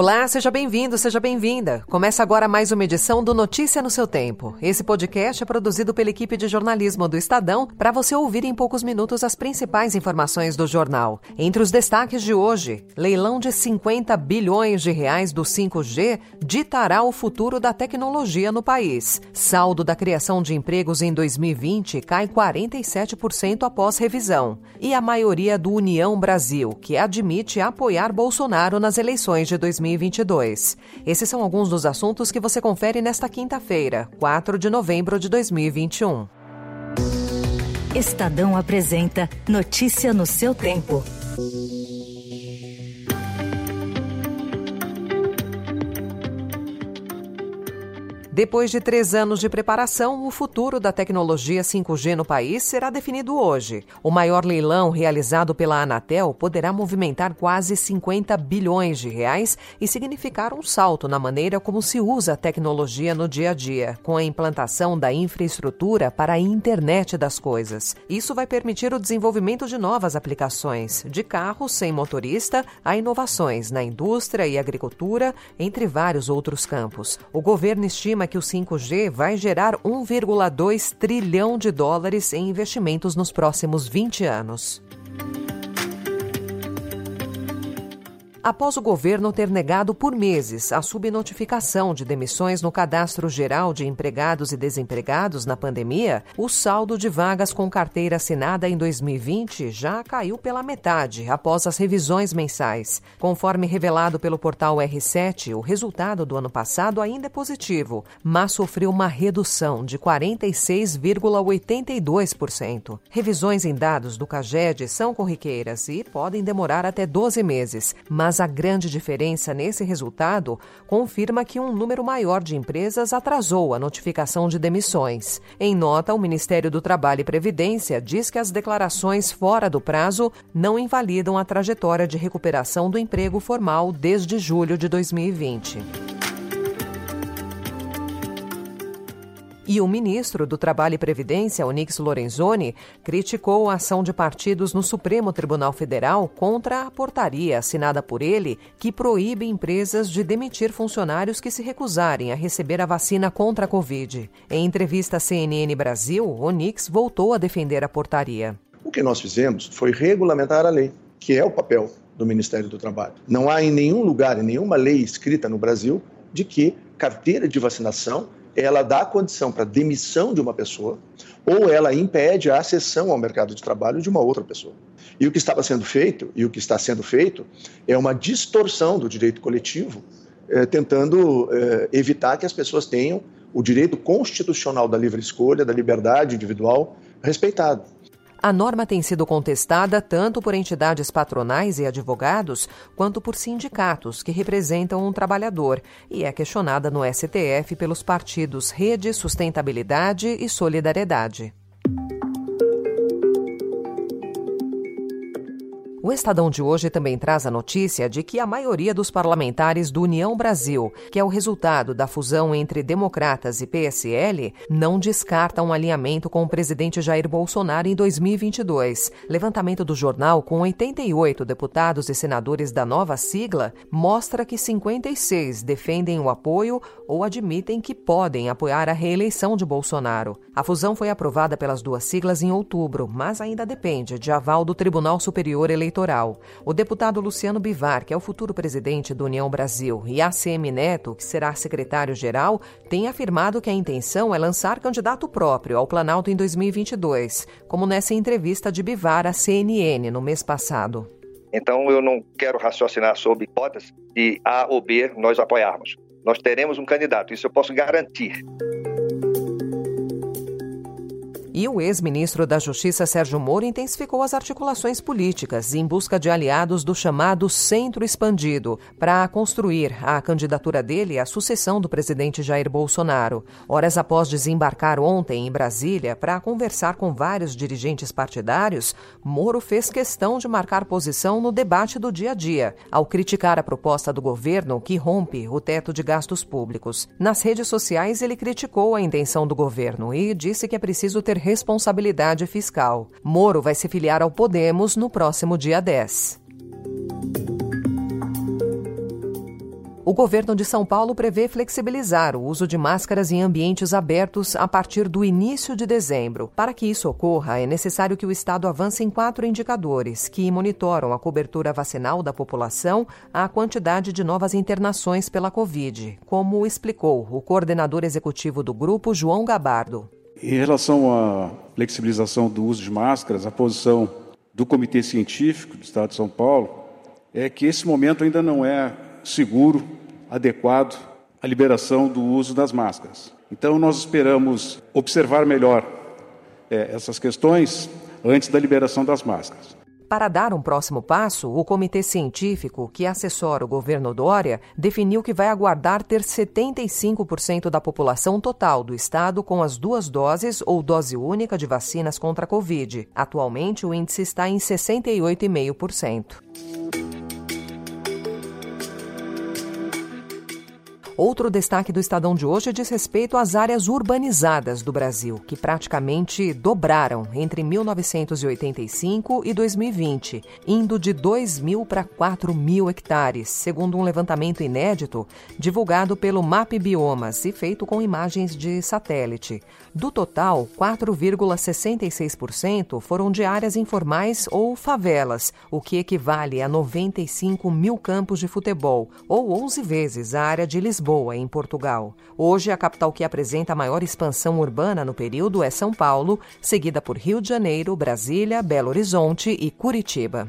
Olá, seja bem-vindo, seja bem-vinda. Começa agora mais uma edição do Notícia no seu Tempo. Esse podcast é produzido pela equipe de jornalismo do Estadão para você ouvir em poucos minutos as principais informações do jornal. Entre os destaques de hoje, leilão de 50 bilhões de reais do 5G ditará o futuro da tecnologia no país. Saldo da criação de empregos em 2020 cai 47% após revisão. E a maioria do União Brasil, que admite apoiar Bolsonaro nas eleições de 2020. 2022. Esses são alguns dos assuntos que você confere nesta quinta-feira, 4 de novembro de 2021. Estadão apresenta Notícia no seu tempo. Depois de três anos de preparação, o futuro da tecnologia 5G no país será definido hoje. O maior leilão realizado pela Anatel poderá movimentar quase 50 bilhões de reais e significar um salto na maneira como se usa a tecnologia no dia a dia, com a implantação da infraestrutura para a internet das coisas. Isso vai permitir o desenvolvimento de novas aplicações, de carros sem motorista a inovações na indústria e agricultura, entre vários outros campos. O governo estima que o 5G vai gerar 1,2 trilhão de dólares em investimentos nos próximos 20 anos. Após o governo ter negado por meses a subnotificação de demissões no Cadastro Geral de Empregados e Desempregados na pandemia, o saldo de vagas com carteira assinada em 2020 já caiu pela metade após as revisões mensais. Conforme revelado pelo portal R7, o resultado do ano passado ainda é positivo, mas sofreu uma redução de 46,82%. Revisões em dados do CAGED são corriqueiras e podem demorar até 12 meses, mas mas a grande diferença nesse resultado confirma que um número maior de empresas atrasou a notificação de demissões. Em nota, o Ministério do Trabalho e Previdência diz que as declarações fora do prazo não invalidam a trajetória de recuperação do emprego formal desde julho de 2020. E o ministro do Trabalho e Previdência, Onix Lorenzoni, criticou a ação de partidos no Supremo Tribunal Federal contra a portaria assinada por ele que proíbe empresas de demitir funcionários que se recusarem a receber a vacina contra a Covid. Em entrevista à CNN Brasil, Onix voltou a defender a portaria. O que nós fizemos foi regulamentar a lei, que é o papel do Ministério do Trabalho. Não há em nenhum lugar, em nenhuma lei escrita no Brasil, de que carteira de vacinação ela dá condição para demissão de uma pessoa ou ela impede a acessão ao mercado de trabalho de uma outra pessoa. E o que estava sendo feito, e o que está sendo feito, é uma distorção do direito coletivo, eh, tentando eh, evitar que as pessoas tenham o direito constitucional da livre escolha, da liberdade individual respeitado. A norma tem sido contestada tanto por entidades patronais e advogados, quanto por sindicatos que representam um trabalhador, e é questionada no STF pelos partidos Rede, Sustentabilidade e Solidariedade. O Estadão de hoje também traz a notícia de que a maioria dos parlamentares do União Brasil, que é o resultado da fusão entre democratas e PSL, não descarta um alinhamento com o presidente Jair Bolsonaro em 2022. Levantamento do jornal com 88 deputados e senadores da nova sigla mostra que 56 defendem o apoio ou admitem que podem apoiar a reeleição de Bolsonaro. A fusão foi aprovada pelas duas siglas em outubro, mas ainda depende de aval do Tribunal Superior Eleitoral eleitoral. O deputado Luciano Bivar, que é o futuro presidente do União Brasil, e ACM Neto, que será secretário-geral, têm afirmado que a intenção é lançar candidato próprio ao Planalto em 2022, como nessa entrevista de Bivar à CNN no mês passado. Então eu não quero raciocinar sobre hipótese de A ou B nós apoiarmos. Nós teremos um candidato, isso eu posso garantir. E o ex-ministro da Justiça Sérgio Moro intensificou as articulações políticas em busca de aliados do chamado Centro Expandido para construir a candidatura dele à sucessão do presidente Jair Bolsonaro. Horas após desembarcar ontem em Brasília para conversar com vários dirigentes partidários, Moro fez questão de marcar posição no debate do dia a dia, ao criticar a proposta do governo que rompe o teto de gastos públicos. Nas redes sociais, ele criticou a intenção do governo e disse que é preciso ter responsabilidade fiscal. Moro vai se filiar ao Podemos no próximo dia 10. O governo de São Paulo prevê flexibilizar o uso de máscaras em ambientes abertos a partir do início de dezembro. Para que isso ocorra, é necessário que o Estado avance em quatro indicadores que monitoram a cobertura vacinal da população, a quantidade de novas internações pela Covid, como explicou o coordenador executivo do grupo, João Gabardo. Em relação à flexibilização do uso de máscaras, a posição do Comitê Científico do Estado de São Paulo é que esse momento ainda não é seguro, adequado à liberação do uso das máscaras. Então, nós esperamos observar melhor é, essas questões antes da liberação das máscaras. Para dar um próximo passo, o comitê científico que assessora o governo Dória definiu que vai aguardar ter 75% da população total do estado com as duas doses ou dose única de vacinas contra a Covid. Atualmente, o índice está em 68,5%. Outro destaque do Estadão de hoje diz respeito às áreas urbanizadas do Brasil, que praticamente dobraram entre 1985 e 2020, indo de 2 mil para 4 mil hectares, segundo um levantamento inédito divulgado pelo MAP Biomas e feito com imagens de satélite. Do total, 4,66% foram de áreas informais ou favelas, o que equivale a 95 mil campos de futebol, ou 11 vezes a área de Lisboa Lisboa, em Portugal. Hoje, a capital que apresenta a maior expansão urbana no período é São Paulo, seguida por Rio de Janeiro, Brasília, Belo Horizonte e Curitiba.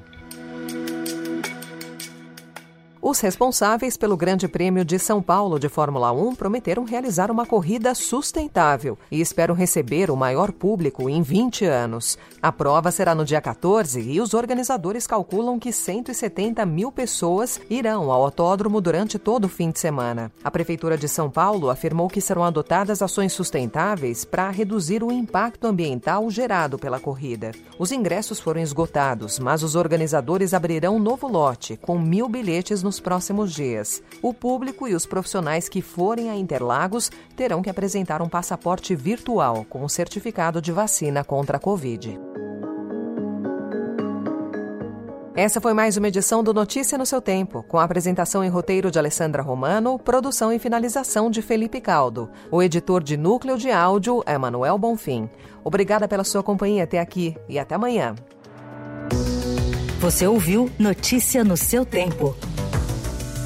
Os responsáveis pelo Grande Prêmio de São Paulo de Fórmula 1 prometeram realizar uma corrida sustentável e esperam receber o maior público em 20 anos. A prova será no dia 14 e os organizadores calculam que 170 mil pessoas irão ao autódromo durante todo o fim de semana. A Prefeitura de São Paulo afirmou que serão adotadas ações sustentáveis para reduzir o impacto ambiental gerado pela corrida. Os ingressos foram esgotados, mas os organizadores abrirão um novo lote com mil bilhetes no nos próximos dias. O público e os profissionais que forem a Interlagos terão que apresentar um passaporte virtual com o certificado de vacina contra a Covid. Essa foi mais uma edição do Notícia no seu Tempo, com a apresentação e roteiro de Alessandra Romano, produção e finalização de Felipe Caldo. O editor de núcleo de áudio é Manuel Bonfim. Obrigada pela sua companhia até aqui e até amanhã. Você ouviu Notícia no seu Tempo.